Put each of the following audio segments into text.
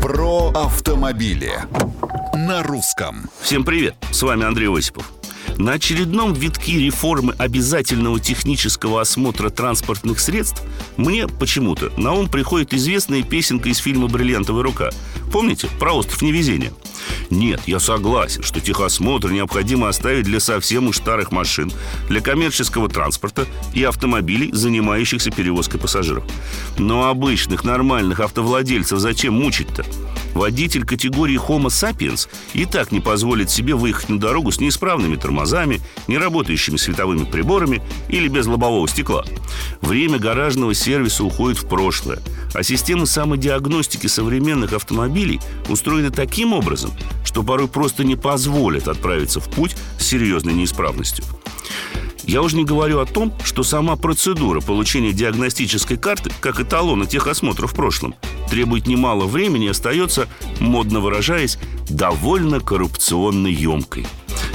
Про автомобили на русском. Всем привет, с вами Андрей Осипов. На очередном витке реформы обязательного технического осмотра транспортных средств мне почему-то на ум приходит известная песенка из фильма «Бриллиантовая рука». Помните? Про остров невезения. Нет, я согласен, что техосмотр необходимо оставить для совсем уж старых машин, для коммерческого транспорта и автомобилей, занимающихся перевозкой пассажиров. Но обычных нормальных автовладельцев зачем мучить-то? Водитель категории Homo sapiens и так не позволит себе выехать на дорогу с неисправными тормозами, неработающими световыми приборами или без лобового стекла. Время гаражного сервиса уходит в прошлое, а системы самодиагностики современных автомобилей устроены таким образом, что порой просто не позволят отправиться в путь с серьезной неисправностью. Я уже не говорю о том, что сама процедура получения диагностической карты, как эталона техосмотра в прошлом, требует немало времени и остается, модно выражаясь, довольно коррупционной емкой.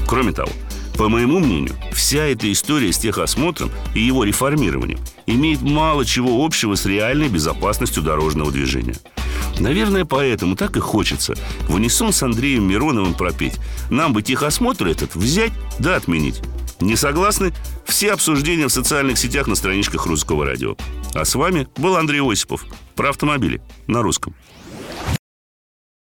Кроме того, по моему мнению, вся эта история с техосмотром и его реформированием имеет мало чего общего с реальной безопасностью дорожного движения. Наверное, поэтому так и хочется в унисон с Андреем Мироновым пропеть. Нам бы техосмотр этот взять да отменить. Не согласны? Все обсуждения в социальных сетях на страничках Русского радио. А с вами был Андрей Осипов про автомобили на русском.